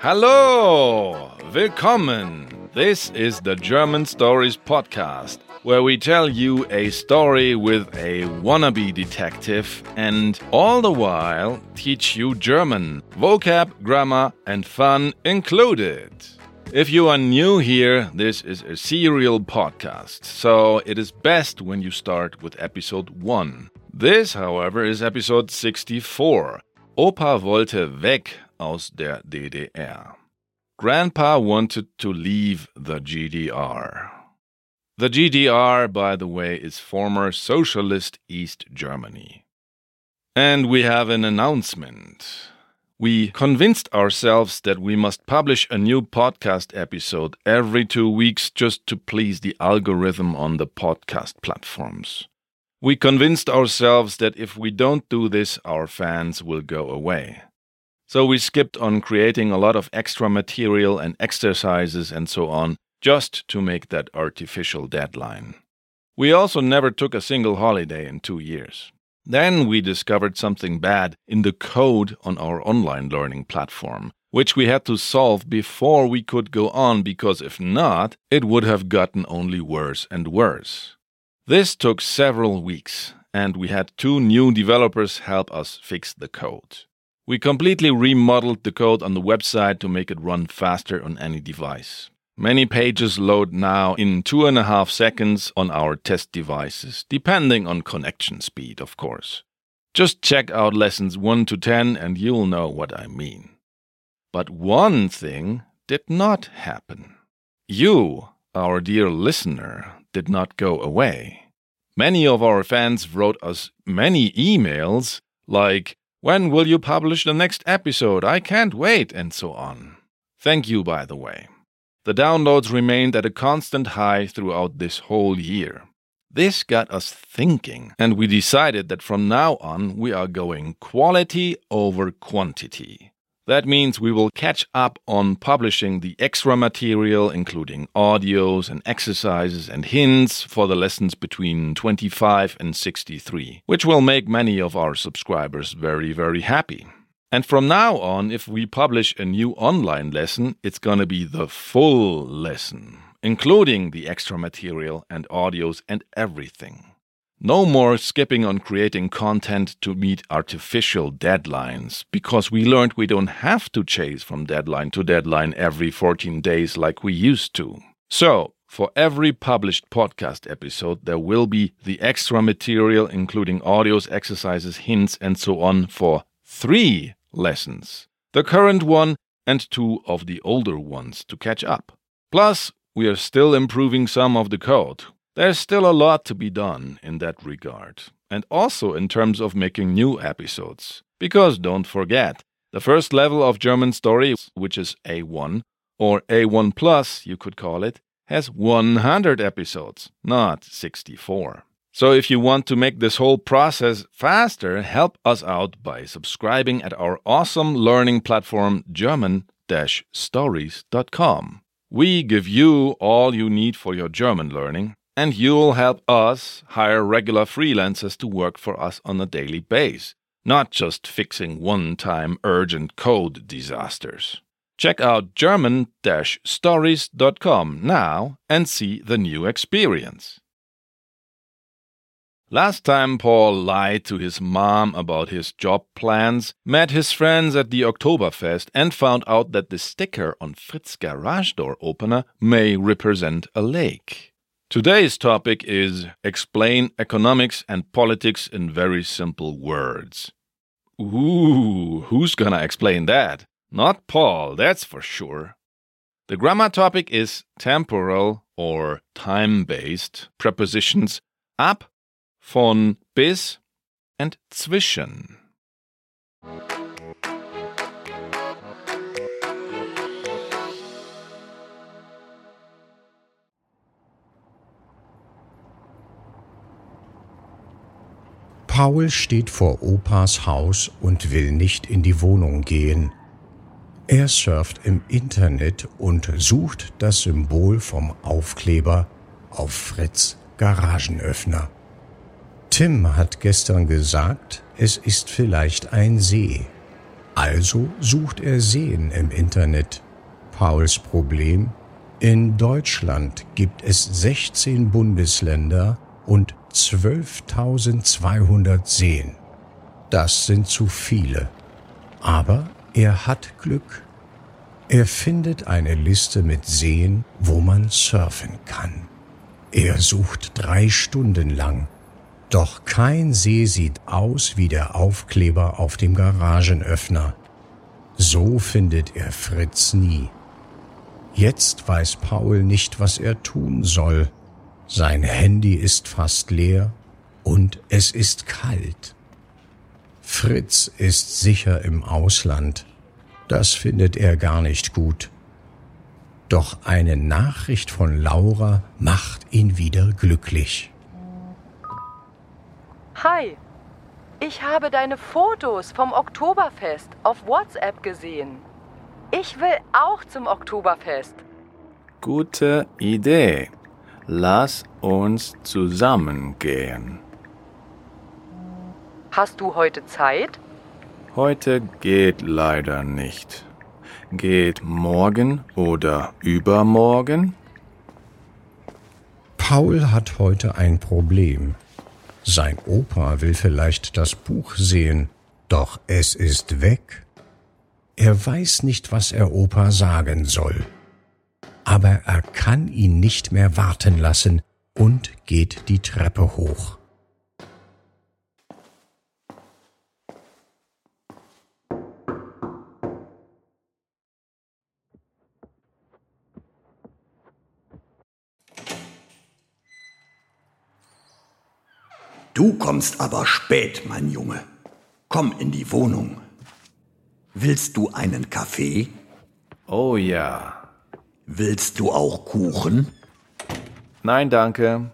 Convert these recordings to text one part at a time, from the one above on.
Hallo! Willkommen! This is the German Stories Podcast, where we tell you a story with a wannabe detective and all the while teach you German, vocab, grammar, and fun included. If you are new here, this is a serial podcast, so it is best when you start with episode 1. This, however, is episode 64. Opa wollte weg aus der DDR. Grandpa wanted to leave the GDR. The GDR, by the way, is former Socialist East Germany. And we have an announcement. We convinced ourselves that we must publish a new podcast episode every two weeks just to please the algorithm on the podcast platforms. We convinced ourselves that if we don't do this, our fans will go away. So we skipped on creating a lot of extra material and exercises and so on, just to make that artificial deadline. We also never took a single holiday in two years. Then we discovered something bad in the code on our online learning platform, which we had to solve before we could go on, because if not, it would have gotten only worse and worse. This took several weeks, and we had two new developers help us fix the code. We completely remodeled the code on the website to make it run faster on any device. Many pages load now in two and a half seconds on our test devices, depending on connection speed, of course. Just check out lessons 1 to 10 and you'll know what I mean. But one thing did not happen. You, our dear listener, did not go away. Many of our fans wrote us many emails like, when will you publish the next episode? I can't wait, and so on. Thank you, by the way. The downloads remained at a constant high throughout this whole year. This got us thinking, and we decided that from now on we are going quality over quantity. That means we will catch up on publishing the extra material, including audios and exercises and hints for the lessons between 25 and 63, which will make many of our subscribers very, very happy. And from now on, if we publish a new online lesson, it's gonna be the full lesson, including the extra material and audios and everything. No more skipping on creating content to meet artificial deadlines, because we learned we don't have to chase from deadline to deadline every 14 days like we used to. So, for every published podcast episode, there will be the extra material, including audios, exercises, hints, and so on, for three lessons the current one and two of the older ones to catch up. Plus, we are still improving some of the code. There's still a lot to be done in that regard, and also in terms of making new episodes. Because don't forget, the first level of German story, which is A1, or A1 Plus, you could call it, has 100 episodes, not 64. So if you want to make this whole process faster, help us out by subscribing at our awesome learning platform german-stories.com. We give you all you need for your German learning and you'll help us hire regular freelancers to work for us on a daily basis, not just fixing one time urgent code disasters. Check out German stories.com now and see the new experience. Last time Paul lied to his mom about his job plans, met his friends at the Oktoberfest, and found out that the sticker on Fritz's garage door opener may represent a lake. Today's topic is Explain Economics and Politics in Very Simple Words. Ooh, who's gonna explain that? Not Paul, that's for sure. The grammar topic is temporal or time based prepositions ab, von, bis, and zwischen. Paul steht vor Opas Haus und will nicht in die Wohnung gehen. Er surft im Internet und sucht das Symbol vom Aufkleber auf Fritz Garagenöffner. Tim hat gestern gesagt, es ist vielleicht ein See. Also sucht er Seen im Internet. Pauls Problem? In Deutschland gibt es 16 Bundesländer und 12.200 Seen. Das sind zu viele. Aber er hat Glück. Er findet eine Liste mit Seen, wo man surfen kann. Er sucht drei Stunden lang. Doch kein See sieht aus wie der Aufkleber auf dem Garagenöffner. So findet er Fritz nie. Jetzt weiß Paul nicht, was er tun soll. Sein Handy ist fast leer und es ist kalt. Fritz ist sicher im Ausland. Das findet er gar nicht gut. Doch eine Nachricht von Laura macht ihn wieder glücklich. Hi, ich habe deine Fotos vom Oktoberfest auf WhatsApp gesehen. Ich will auch zum Oktoberfest. Gute Idee. Lass uns zusammen gehen. Hast du heute Zeit? Heute geht leider nicht. Geht morgen oder übermorgen? Paul hat heute ein Problem. Sein Opa will vielleicht das Buch sehen, doch es ist weg. Er weiß nicht, was er Opa sagen soll. Aber er kann ihn nicht mehr warten lassen und geht die Treppe hoch. Du kommst aber spät, mein Junge. Komm in die Wohnung. Willst du einen Kaffee? Oh ja. Willst du auch Kuchen? Nein, danke.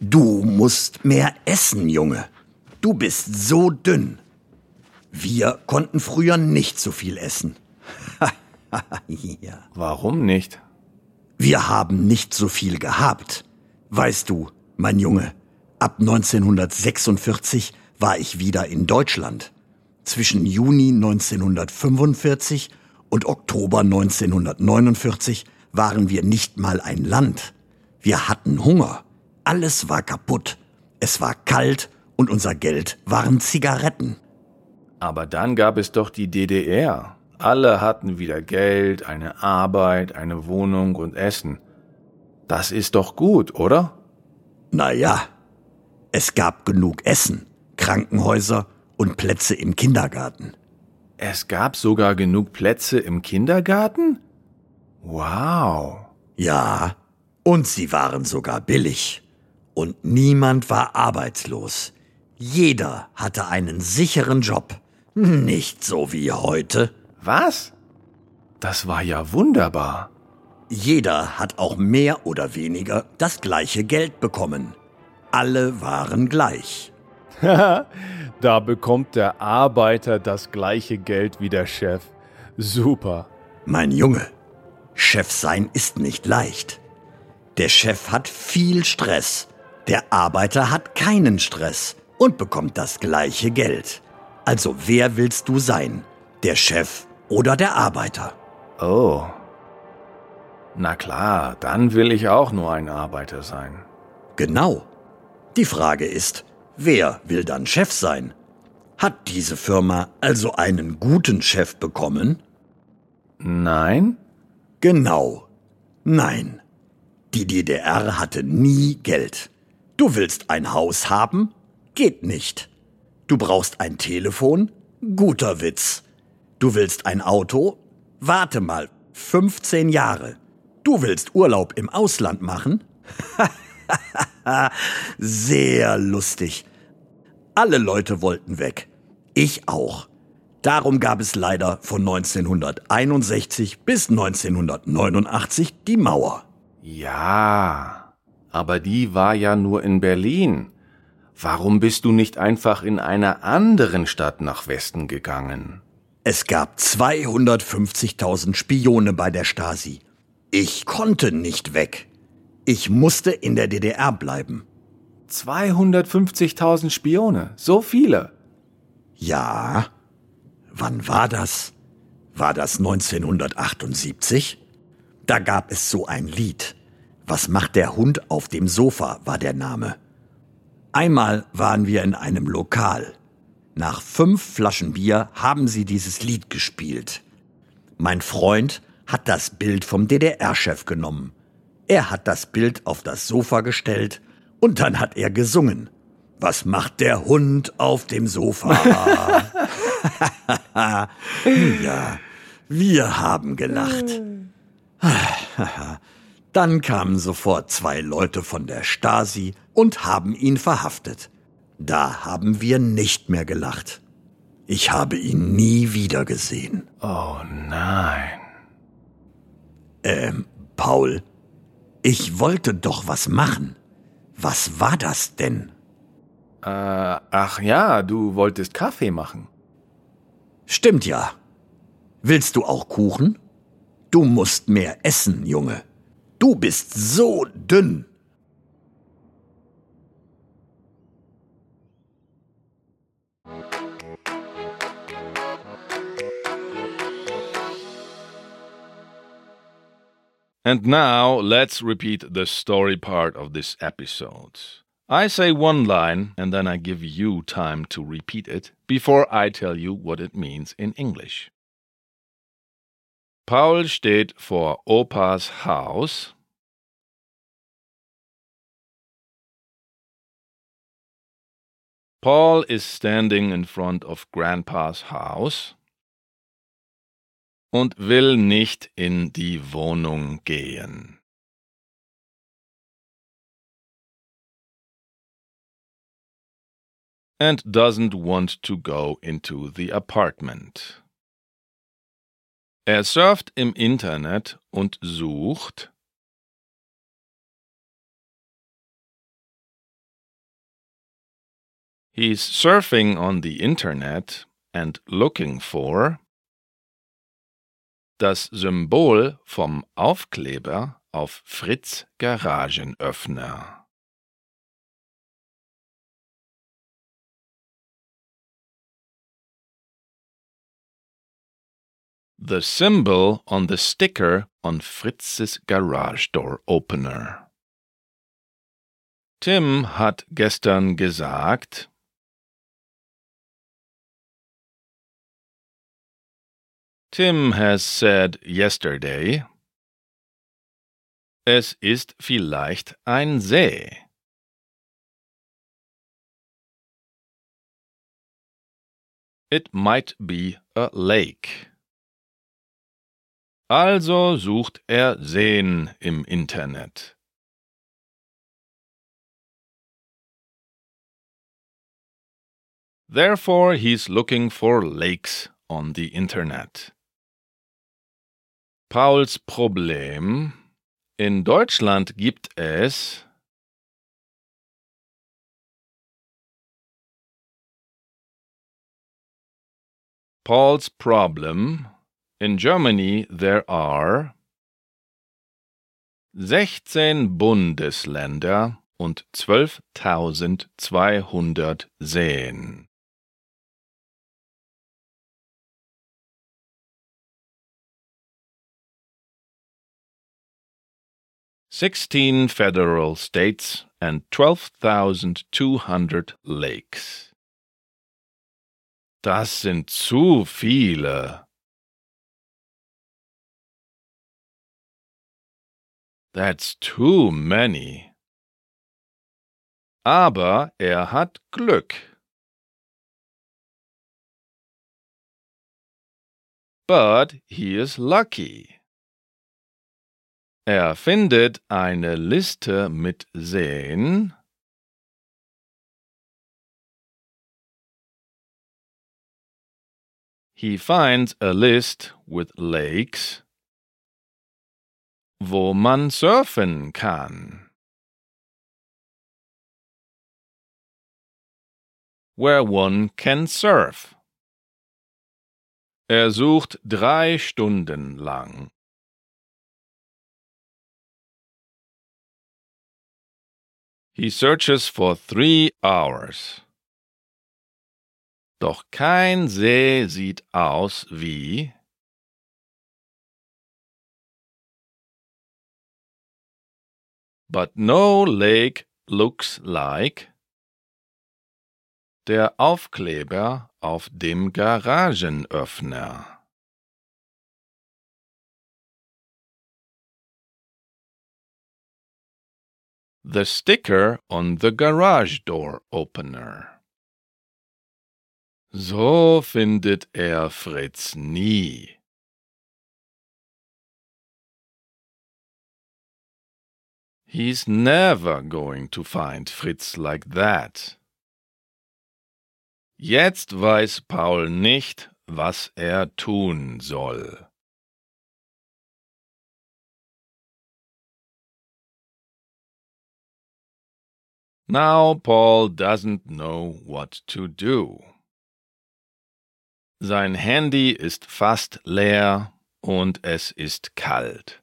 Du musst mehr essen, Junge. Du bist so dünn. Wir konnten früher nicht so viel essen. ja. Warum nicht? Wir haben nicht so viel gehabt. Weißt du, mein Junge, ab 1946 war ich wieder in Deutschland. Zwischen Juni 1945 und Oktober 1949 waren wir nicht mal ein Land. Wir hatten Hunger. Alles war kaputt. Es war kalt und unser Geld waren Zigaretten. Aber dann gab es doch die DDR. Alle hatten wieder Geld, eine Arbeit, eine Wohnung und Essen. Das ist doch gut, oder? Na ja, es gab genug Essen, Krankenhäuser und Plätze im Kindergarten. Es gab sogar genug Plätze im Kindergarten? Wow. Ja, und sie waren sogar billig. Und niemand war arbeitslos. Jeder hatte einen sicheren Job. Nicht so wie heute. Was? Das war ja wunderbar. Jeder hat auch mehr oder weniger das gleiche Geld bekommen. Alle waren gleich. da bekommt der Arbeiter das gleiche Geld wie der Chef. Super. Mein Junge, Chef sein ist nicht leicht. Der Chef hat viel Stress. Der Arbeiter hat keinen Stress und bekommt das gleiche Geld. Also wer willst du sein? Der Chef oder der Arbeiter? Oh. Na klar, dann will ich auch nur ein Arbeiter sein. Genau. Die Frage ist, Wer will dann Chef sein? Hat diese Firma also einen guten Chef bekommen? Nein? Genau. Nein. Die DDR hatte nie Geld. Du willst ein Haus haben? Geht nicht. Du brauchst ein Telefon? Guter Witz. Du willst ein Auto? Warte mal, 15 Jahre. Du willst Urlaub im Ausland machen? Sehr lustig. Alle Leute wollten weg. Ich auch. Darum gab es leider von 1961 bis 1989 die Mauer. Ja, aber die war ja nur in Berlin. Warum bist du nicht einfach in einer anderen Stadt nach Westen gegangen? Es gab 250.000 Spione bei der Stasi. Ich konnte nicht weg. Ich musste in der DDR bleiben. 250.000 Spione, so viele. Ja, Wann war das? War das 1978? Da gab es so ein Lied. Was macht der Hund auf dem Sofa war der Name. Einmal waren wir in einem Lokal. Nach fünf Flaschen Bier haben sie dieses Lied gespielt. Mein Freund hat das Bild vom DDR-Chef genommen. Er hat das Bild auf das Sofa gestellt und dann hat er gesungen. Was macht der Hund auf dem Sofa? ja, wir haben gelacht. Dann kamen sofort zwei Leute von der Stasi und haben ihn verhaftet. Da haben wir nicht mehr gelacht. Ich habe ihn nie wieder gesehen. Oh nein. Ähm, Paul, ich wollte doch was machen. Was war das denn? Äh, ach ja, du wolltest Kaffee machen. Stimmt ja. Willst du auch Kuchen? Du musst mehr essen, Junge. Du bist so dünn. And now let's repeat the story part of this episode. I say one line and then I give you time to repeat it before I tell you what it means in English. Paul steht vor Opas Haus. Paul is standing in front of Grandpa's house und will nicht in die Wohnung gehen. And doesn't want to go into the apartment. Er surft im Internet und sucht He's surfing on the internet and looking for das Symbol vom Aufkleber auf Fritz Garagenöffner. The symbol on the sticker on Fritz's garage door opener. Tim hat gestern gesagt, Tim has said yesterday, es ist vielleicht ein See. It might be a lake. Also sucht er Seen im Internet. Therefore he's looking for lakes on the internet. Pauls Problem. In Deutschland gibt es Paul's problem. In Germany there are 16 Bundesländer und 12.200 Seen. Sixteen federal states and 12.200 lakes. Das sind zu viele. That's too many. Aber er hat Glück. But he is lucky. Er findet eine Liste mit Seen, He finds a list with lakes, wo man surfen kann. Where one can surf. Er sucht drei Stunden lang. He searches for three hours. Doch kein See sieht aus wie But no lake looks like der Aufkleber auf dem Garagenöffner. The sticker on the garage door opener. So findet er Fritz nie. He's never going to find Fritz like that. Jetzt weiß Paul nicht, was er tun soll. Now Paul doesn't know what to do. Sein Handy ist fast leer und es ist kalt.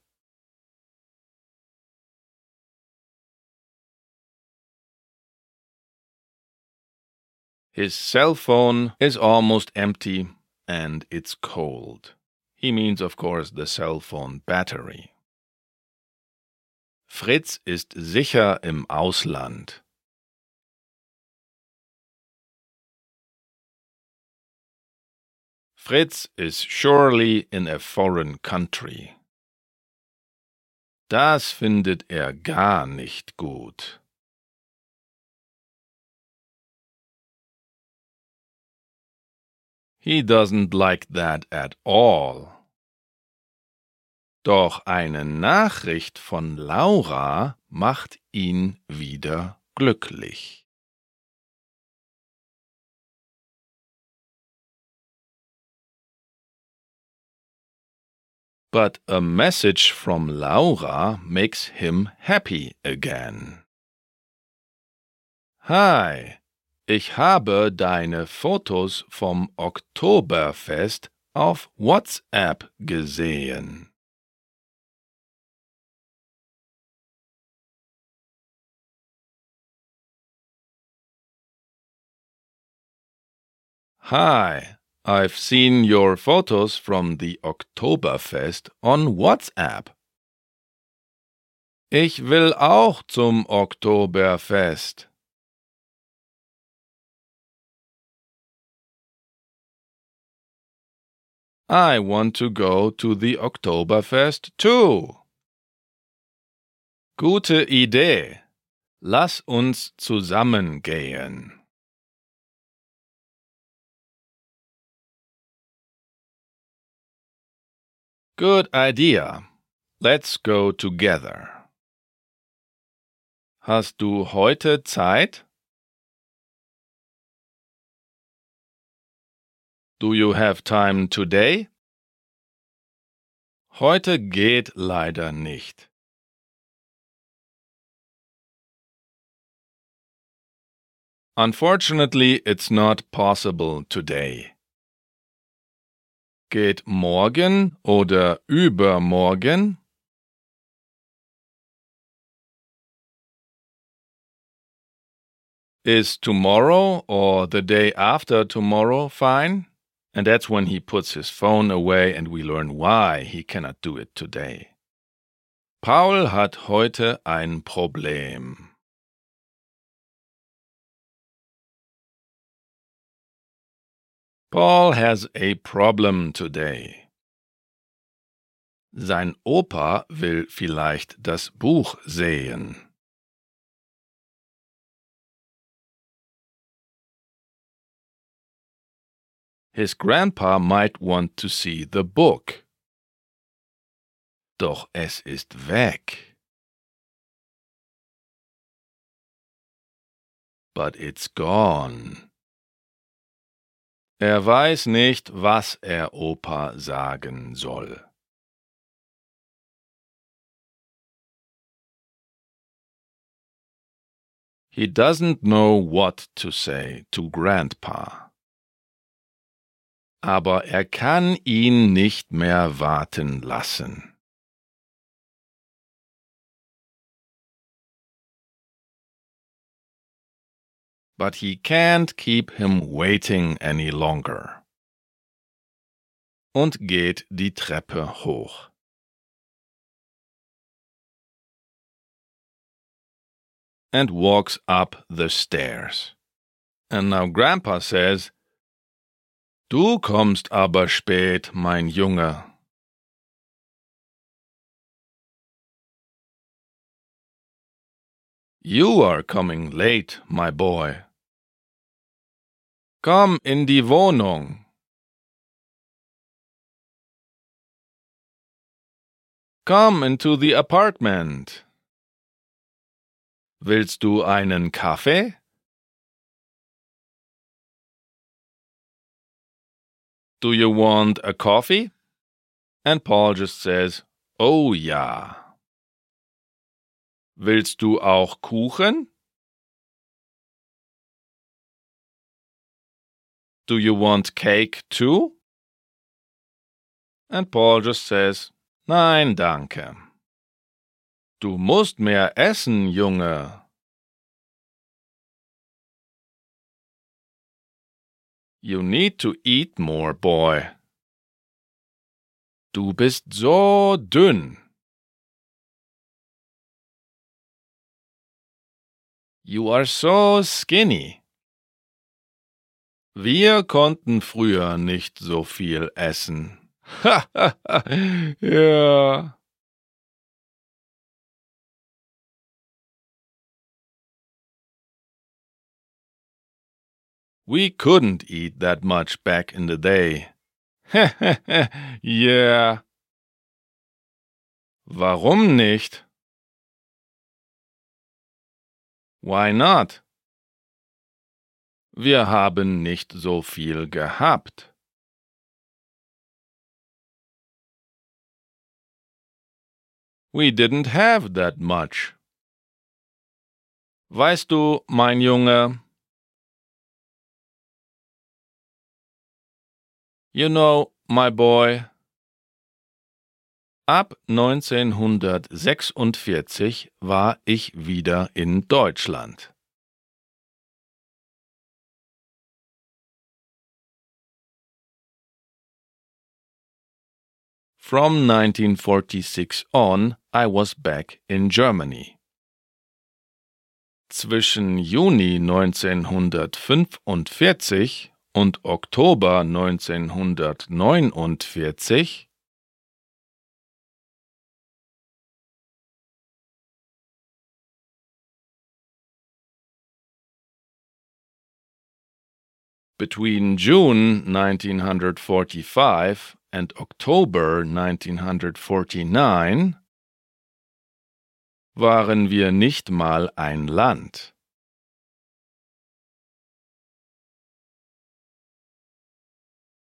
His cell phone is almost empty and it's cold. He means, of course, the cell phone battery. Fritz ist sicher im Ausland. Fritz is surely in a foreign country. Das findet er gar nicht gut. He doesn't like that at all. Doch eine Nachricht von Laura macht ihn wieder glücklich. But a message from Laura makes him happy again. Hi, Ich habe deine Fotos vom Oktoberfest auf WhatsApp gesehen. Hi, I've seen your photos from the Oktoberfest on WhatsApp. Ich will auch zum Oktoberfest. I want to go to the Oktoberfest too. Gute Idee. Lass uns zusammen gehen. Good idea. Let's go together. Hast du heute Zeit? Do you have time today? Heute geht leider nicht. Unfortunately, it's not possible today. Geht morgen oder übermorgen? Is tomorrow or the day after tomorrow fine? And that's when he puts his phone away and we learn why he cannot do it today. Paul hat heute ein Problem. Paul has a problem today. Sein Opa will vielleicht das Buch sehen. His grandpa might want to see the book. Doch es ist weg. But it's gone. Er weiß nicht, was er Opa sagen soll. He doesn't know what to say to Grandpa aber er kann ihn nicht mehr warten lassen. but he can't keep him waiting any longer. Und geht die Treppe hoch. And walks up the stairs. And now Grandpa says, Du kommst aber spät, mein Junge. You are coming late, my boy. Komm in die Wohnung. Come into the apartment. Willst du einen Kaffee? Do you want a coffee? And Paul just says, Oh ja. Willst du auch Kuchen? Do you want cake too? And Paul just says, Nein, danke. Du musst mehr essen, Junge. You need to eat more, boy. Du bist so dünn. You are so skinny. Wir konnten früher nicht so viel essen. ja. We couldn't eat that much back in the day. yeah. Warum nicht? Why not? Wir haben nicht so viel gehabt. We didn't have that much. Weißt du, mein Junge, You know, my boy, Ab 1946 war ich wieder in Deutschland. From 1946 on, I was back in Germany. Zwischen Juni 1945 und Oktober 1949 Between June 1945 and October 1949 waren wir nicht mal ein Land.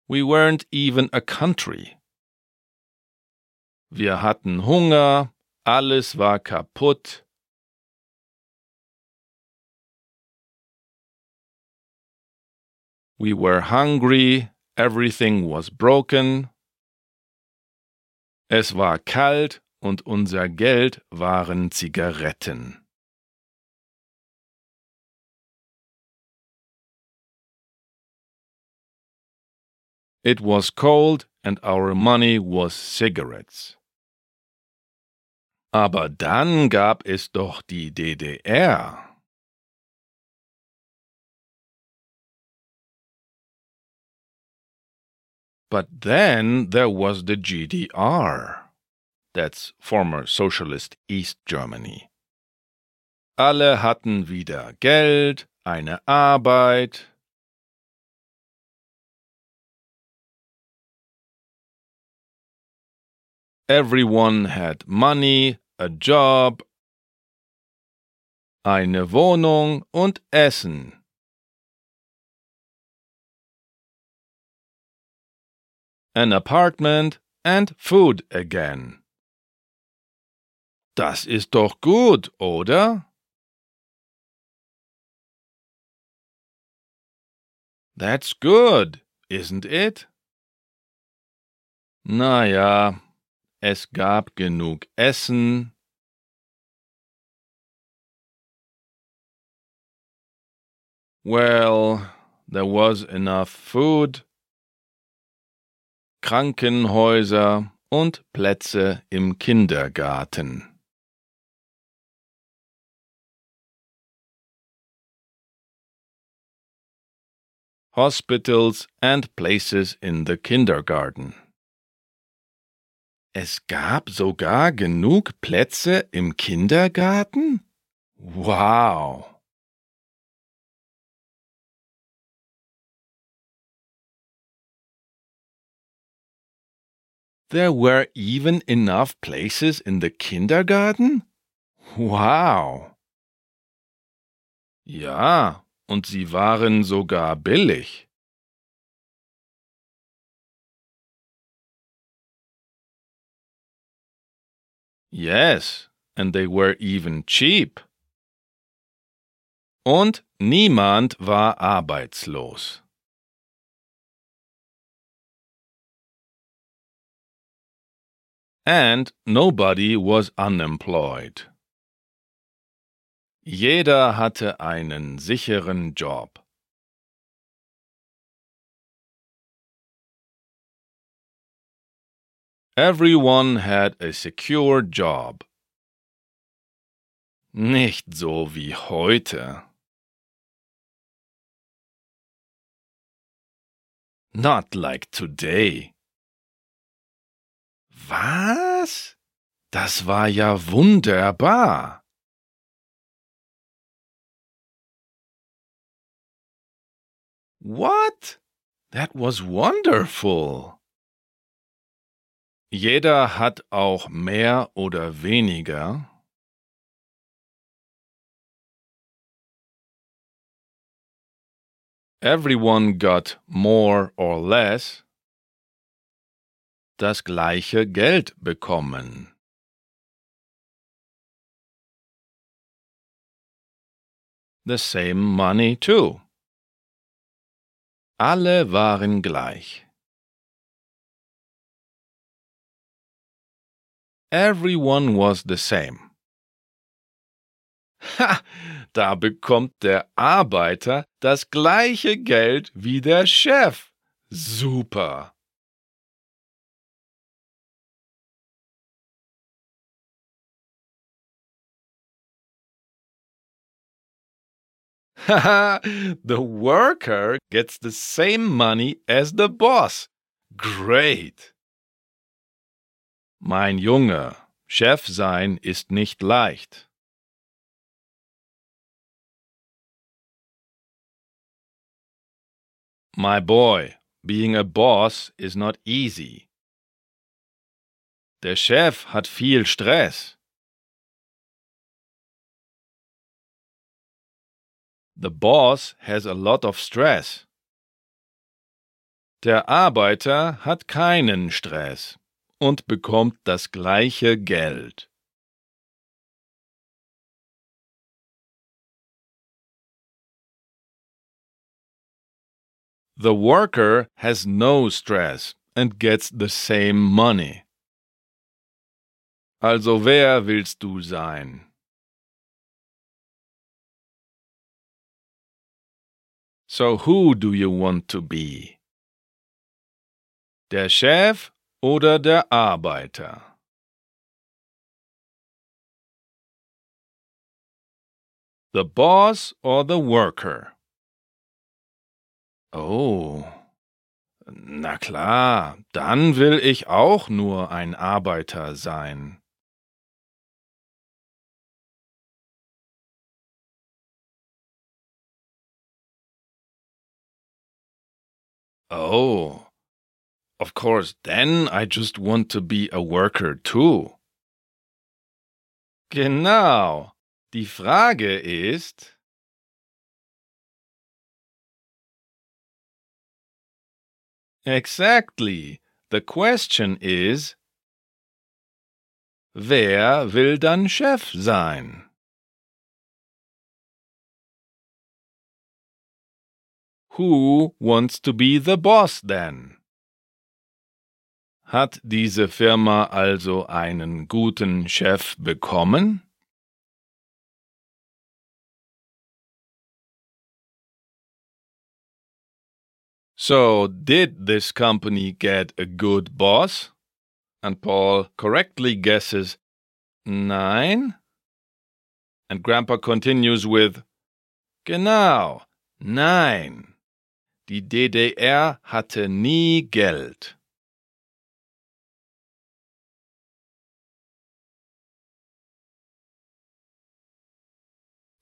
We weren't even a country. Wir hatten Hunger, alles war kaputt, We were hungry, everything was broken. Es war kalt und unser Geld waren Zigaretten. It was cold and our money was cigarettes. Aber dann gab es doch die DDR. But then there was the GDR. That's former Socialist East Germany. Alle hatten wieder Geld, eine Arbeit. Everyone had money, a job, eine Wohnung und Essen. an apartment and food again. Das ist doch gut, oder? That's good, isn't it? Na ja, es gab genug Essen. Well, there was enough food, Krankenhäuser und Plätze im Kindergarten. Hospitals and places in the kindergarten. Es gab sogar genug Plätze im Kindergarten? Wow! There were even enough places in the kindergarten? Wow! Ja, und sie waren sogar billig. Yes, and they were even cheap. Und niemand war arbeitslos. And nobody was unemployed. Jeder hatte einen sicheren Job. Everyone had a secure job. Nicht so wie heute. Not like today. Was? Das war ja wunderbar. What? That was wonderful. Jeder hat auch mehr oder weniger. Everyone got more or less das gleiche Geld bekommen. The same money too. Alle waren gleich. Everyone was the same. Ha, da bekommt der Arbeiter das gleiche Geld wie der Chef. Super. the worker gets the same money as the boss. Great. Mein Junge, Chef sein ist nicht leicht. My boy, being a boss is not easy. Der Chef hat viel Stress. The boss has a lot of stress. Der Arbeiter hat keinen Stress und bekommt das gleiche Geld. The worker has no stress and gets the same money. Also wer willst du sein? So who do you want to be? Der Chef oder der Arbeiter? The boss or the worker? Oh, na klar, dann will ich auch nur ein Arbeiter sein. Oh, of course, then I just want to be a worker too. Genau. Die Frage ist. Exactly. The question is. Wer will dann Chef sein? Who wants to be the boss then? Hat diese Firma also einen guten Chef bekommen? So, did this company get a good boss? And Paul correctly guesses nine. And Grandpa continues with Genau, nein. Die DDR hatte nie Geld.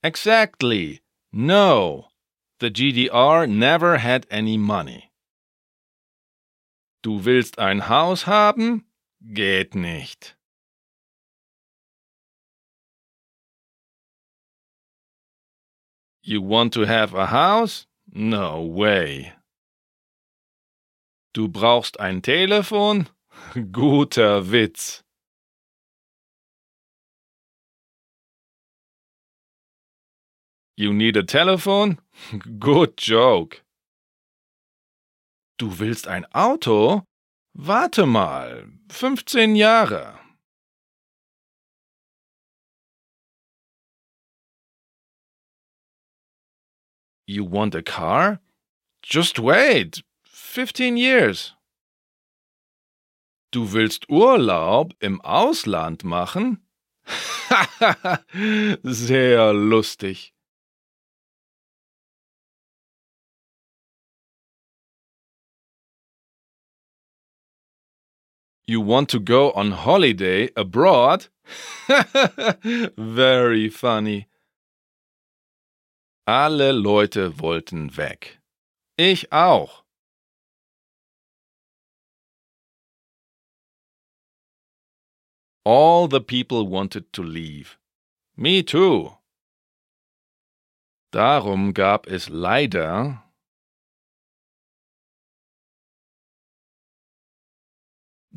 Exactly. No. The GDR never had any money. Du willst ein Haus haben? Geht nicht. You want to have a house? No way. Du brauchst ein Telefon? Guter Witz. You need a telephone? Good joke. Du willst ein Auto? Warte mal, 15 Jahre. You want a car? Just wait, 15 years. Du willst Urlaub im Ausland machen? Sehr lustig. You want to go on holiday abroad? Very funny. Alle Leute wollten weg. Ich auch. All the people wanted to leave. Me too. Darum gab es leider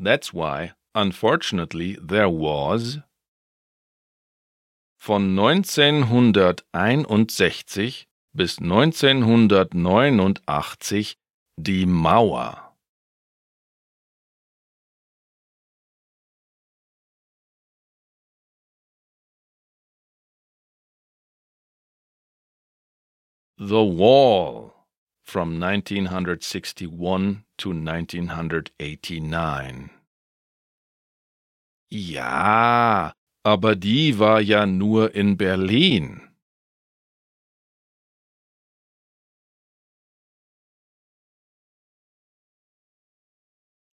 That's why, unfortunately, there was von 1961 bis 1989 die Mauer. The Wall from 1961 to 1989. Ja, aber die war ja nur in Berlin.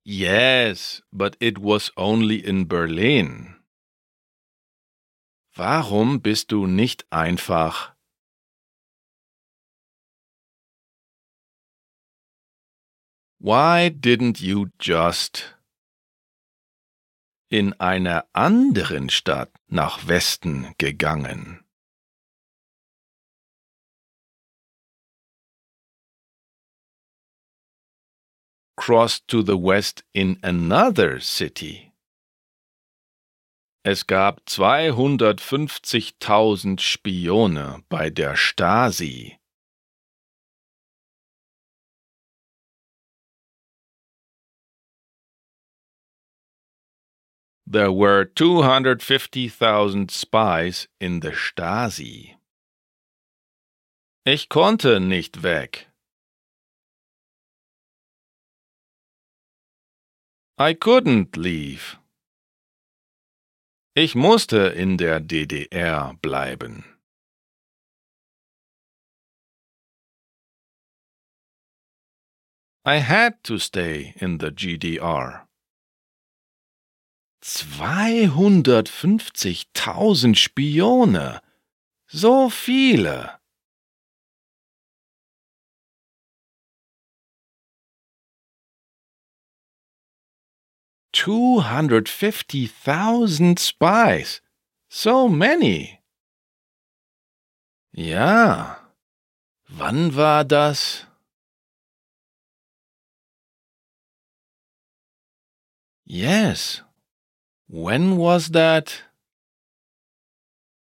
Yes, but it was only in Berlin. Warum bist du nicht einfach Why didn't you just in einer anderen Stadt nach Westen gegangen? Cross to the west in another city. Es gab 250.000 Spione bei der Stasi. There were 250,000 spies in the Stasi. Ich konnte nicht weg. I couldn't leave. Ich musste in der DDR bleiben. I had to stay in the GDR. 250.000 Spione. So viele. Two hundred fifty thousand spies. So many. Ja. Wann war das? Yes. When was that?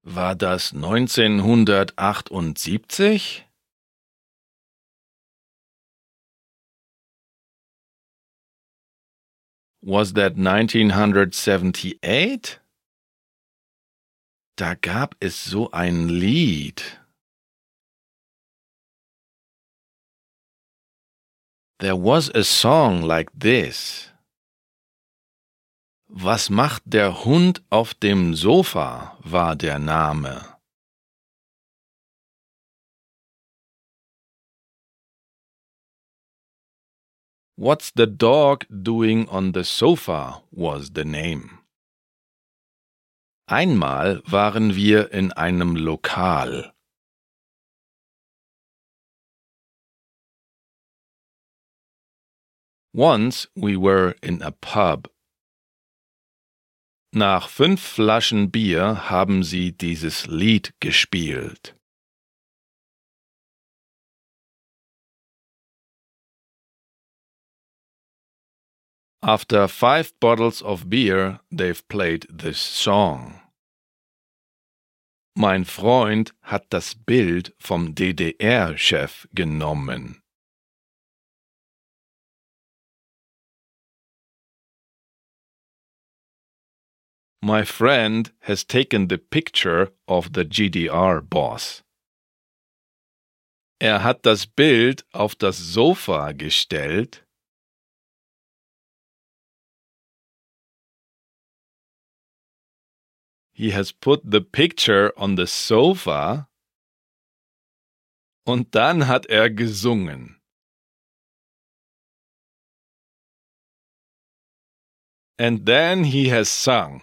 War das 1978? Was that 1978? Da gab es so ein Lied. There was a song like this. Was macht der Hund auf dem Sofa war der Name. What's the dog doing on the sofa was the name. Einmal waren wir in einem Lokal. Once we were in a pub. Nach fünf Flaschen Bier haben sie dieses Lied gespielt. After five bottles of beer, they've played this song. Mein Freund hat das Bild vom DDR-Chef genommen. My friend has taken the picture of the GDR boss. Er hat das Bild auf das Sofa gestellt. He has put the picture on the sofa. Und dann hat er gesungen. And then he has sung.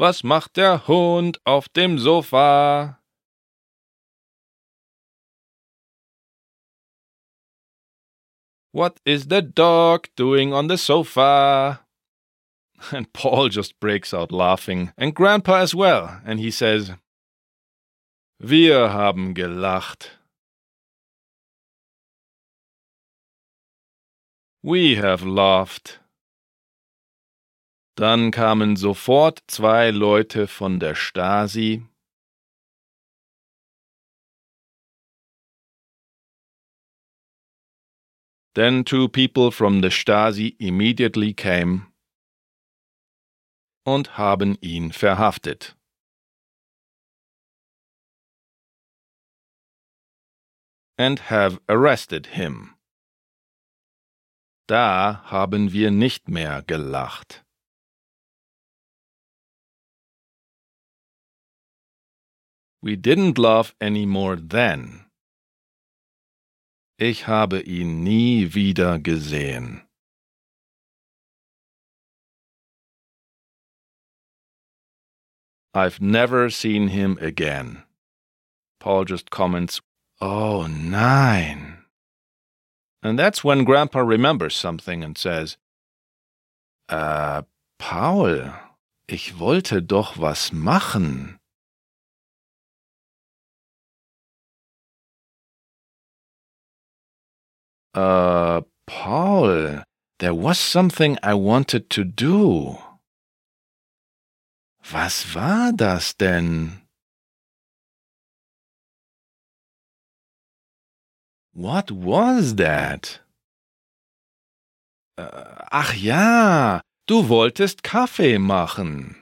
Was macht der Hund auf dem Sofa? What is the dog doing on the sofa? And Paul just breaks out laughing, and Grandpa as well, and he says, Wir haben gelacht. We have laughed. Dann kamen sofort zwei Leute von der Stasi. Then two people from the Stasi immediately came und haben ihn verhaftet. And have arrested him. Da haben wir nicht mehr gelacht. We didn't laugh anymore then. Ich habe ihn nie wieder gesehen. I've never seen him again. Paul just comments, Oh, nein. And that's when Grandpa remembers something and says, Äh, Paul, ich wollte doch was machen. Uh, Paul, there was something I wanted to do. Was war das denn? What was that? Uh, ach ja, du wolltest Kaffee machen.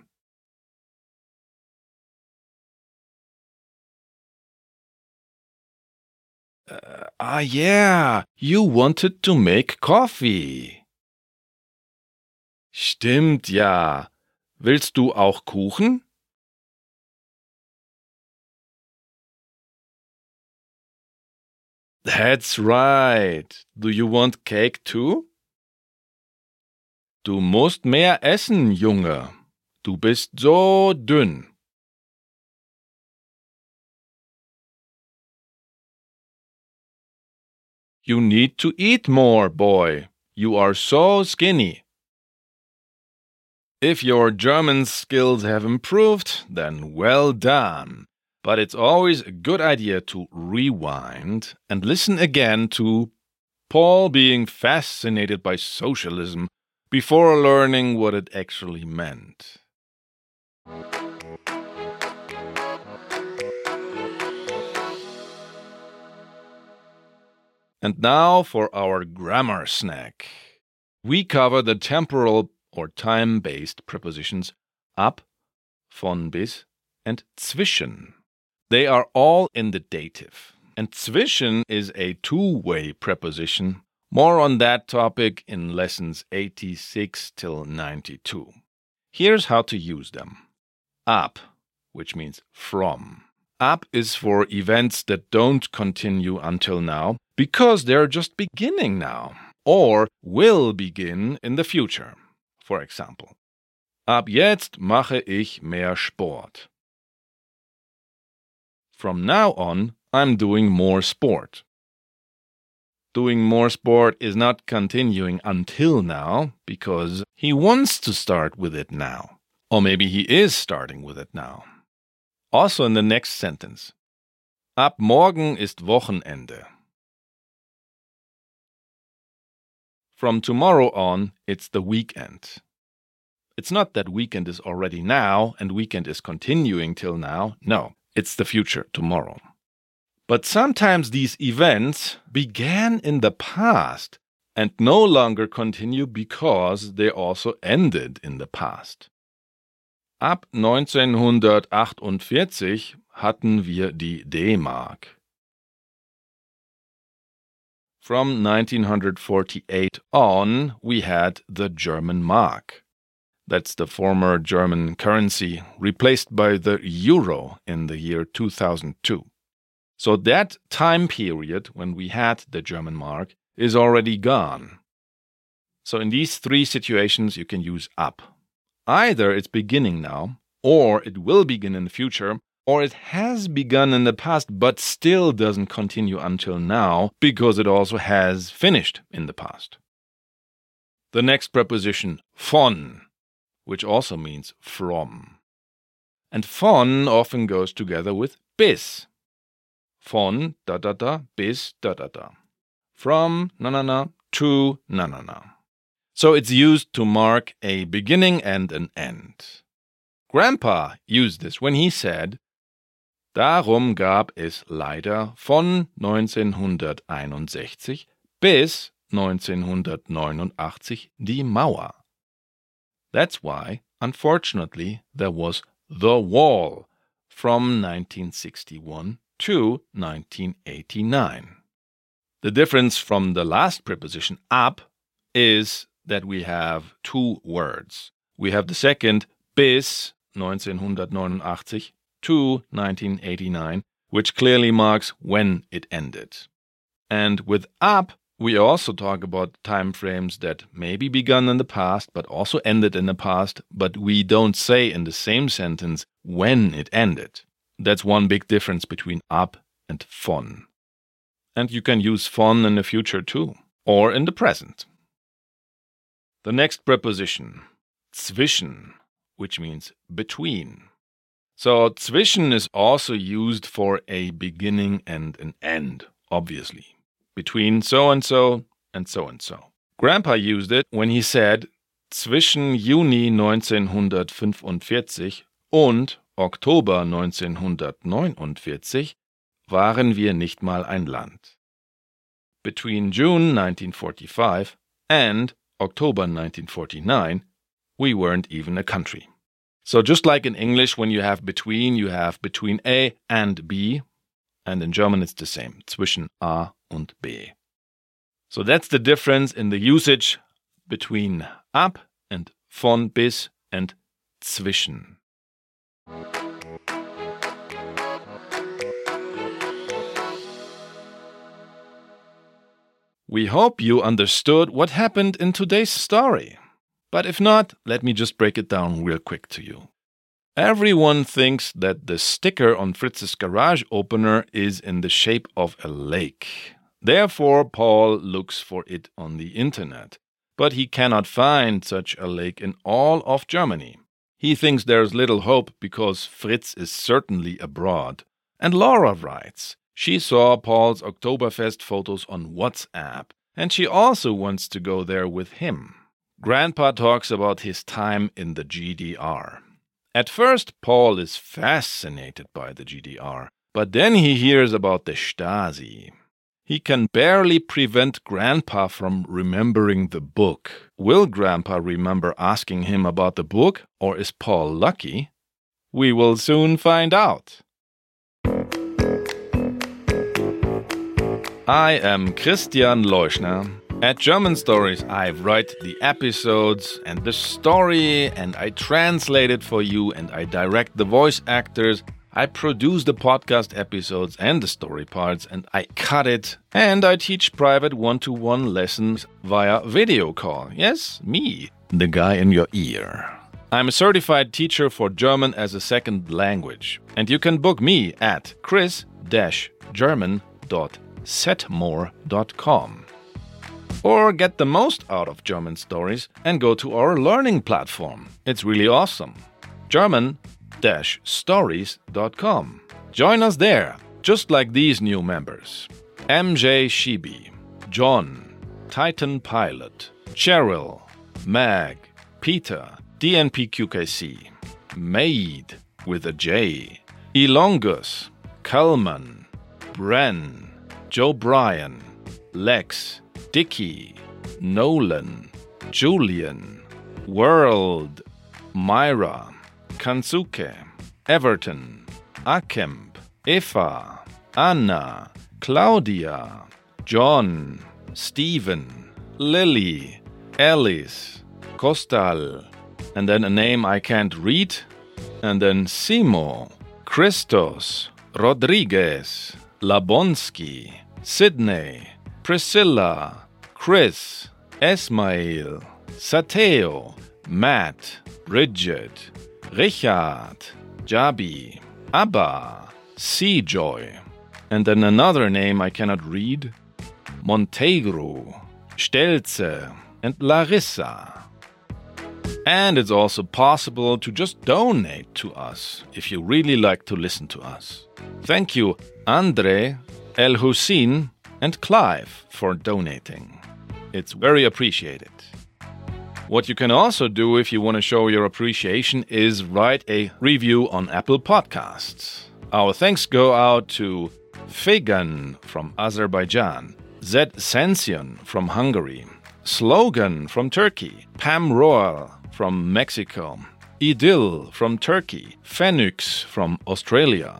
Ah, yeah, you wanted to make coffee. Stimmt ja. Willst du auch Kuchen? That's right. Do you want cake too? Du musst mehr essen, Junge. Du bist so dünn. You need to eat more, boy. You are so skinny. If your German skills have improved, then well done. But it's always a good idea to rewind and listen again to Paul being fascinated by socialism before learning what it actually meant. And now for our grammar snack. We cover the temporal or time based prepositions ab, von bis, and zwischen. They are all in the dative. And zwischen is a two way preposition. More on that topic in lessons 86 till 92. Here's how to use them. Ab, which means from. Ab is for events that don't continue until now because they're just beginning now or will begin in the future. For example, ab jetzt mache ich mehr Sport. From now on, I'm doing more sport. Doing more sport is not continuing until now because he wants to start with it now. Or maybe he is starting with it now. Also in the next sentence. Ab morgen ist Wochenende. From tomorrow on, it's the weekend. It's not that weekend is already now and weekend is continuing till now. No, it's the future, tomorrow. But sometimes these events began in the past and no longer continue because they also ended in the past. Ab 1948 hatten wir die D-Mark. From 1948 on, we had the German mark. That's the former German currency replaced by the euro in the year 2002. So that time period when we had the German mark is already gone. So in these three situations, you can use ab. Either it's beginning now, or it will begin in the future, or it has begun in the past but still doesn't continue until now because it also has finished in the past. The next preposition, von, which also means from. And von often goes together with bis. Von da da da bis da da da. From na na na to na na na. So it's used to mark a beginning and an end. Grandpa used this when he said, Darum gab es leider von 1961 bis 1989 die Mauer. That's why, unfortunately, there was the wall from 1961 to 1989. The difference from the last preposition ab is that we have two words. We have the second bis 1989 to 1989, which clearly marks when it ended. And with ab, we also talk about time frames that maybe begun in the past but also ended in the past, but we don't say in the same sentence when it ended. That's one big difference between ab and von. And you can use von in the future too, or in the present. The next preposition, zwischen, which means between. So zwischen is also used for a beginning and an end, obviously, between so and so and so and so. Grandpa used it when he said, zwischen Juni 1945 und Oktober 1949 waren wir nicht mal ein Land. Between June 1945 and October 1949, we weren't even a country. So, just like in English, when you have between, you have between A and B, and in German it's the same, zwischen A und B. So, that's the difference in the usage between ab and von bis and zwischen. We hope you understood what happened in today's story. But if not, let me just break it down real quick to you. Everyone thinks that the sticker on Fritz's garage opener is in the shape of a lake. Therefore, Paul looks for it on the internet. But he cannot find such a lake in all of Germany. He thinks there's little hope because Fritz is certainly abroad. And Laura writes, she saw Paul's Oktoberfest photos on WhatsApp, and she also wants to go there with him. Grandpa talks about his time in the GDR. At first, Paul is fascinated by the GDR, but then he hears about the Stasi. He can barely prevent Grandpa from remembering the book. Will Grandpa remember asking him about the book, or is Paul lucky? We will soon find out. I am Christian Leuschner. At German Stories, I write the episodes and the story, and I translate it for you, and I direct the voice actors. I produce the podcast episodes and the story parts, and I cut it. And I teach private one to one lessons via video call. Yes, me, the guy in your ear. I'm a certified teacher for German as a second language, and you can book me at chris german.setmore.com. Or get the most out of German stories and go to our learning platform. It's really awesome. German stories.com. Join us there, just like these new members MJ Shibi, John, Titan Pilot, Cheryl, Mag, Peter, DNPQKC, Maid with a J, Elongus, Kalman, Bren, Joe Bryan, Lex, Dicky, Nolan, Julian, World, Myra, Kansuke, Everton, Akemp, Eva, Anna, Claudia, John, Stephen, Lily, Alice, Costal, and then a name I can't read, and then Simo, Christos, Rodriguez, Labonsky, Sydney, Priscilla, Chris, Esmail, Sateo, Matt, Bridget, Richard, Jabi, Abba, Seajoy, and then another name I cannot read, Montegro, Stelze, and Larissa. And it's also possible to just donate to us if you really like to listen to us. Thank you, Andre, El Hussein, and Clive for donating. It's very appreciated. What you can also do if you want to show your appreciation is write a review on Apple Podcasts. Our thanks go out to Fegan from Azerbaijan, Zed Sension from Hungary, Slogan from Turkey, Pam Royal from Mexico, Idil from Turkey, Phoenix from Australia,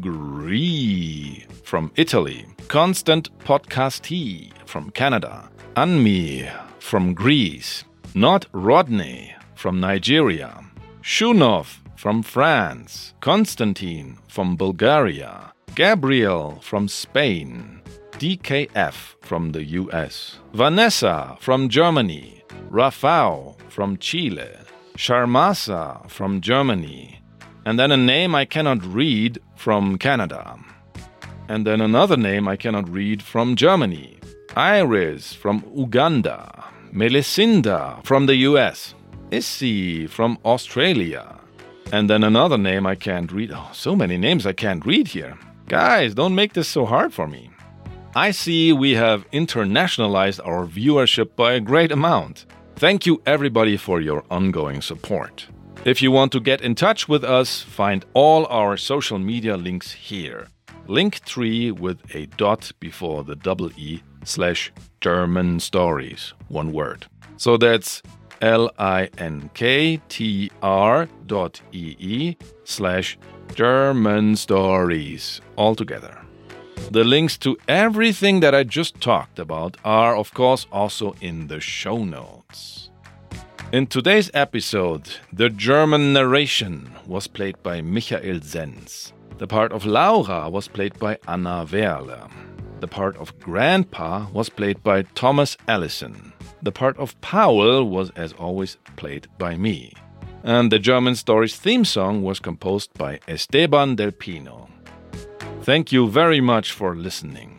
Gree from Italy, Constant Podcastee from Canada, Anmi from Greece, Not Rodney from Nigeria, Shunov from France, Constantine from Bulgaria, Gabriel from Spain, DKF from the US, Vanessa from Germany, Rafał from Chile, Sharmasa from Germany, and then a name I cannot read from Canada, and then another name I cannot read from Germany, Iris from Uganda, Melissinda from the US, Issy from Australia, and then another name I can't read. Oh, so many names I can't read here. Guys, don't make this so hard for me. I see we have internationalized our viewership by a great amount. Thank you, everybody, for your ongoing support. If you want to get in touch with us, find all our social media links here. Link Linktree with a dot before the double E slash German stories, one word. So that's L I N K T R dot E E slash German stories all together. The links to everything that I just talked about are, of course, also in the show notes. In today's episode, the German narration was played by Michael Zenz. The part of Laura was played by Anna Werle. The part of Grandpa was played by Thomas Allison. The part of Paul was, as always, played by me. And the German Stories theme song was composed by Esteban Del Pino. Thank you very much for listening.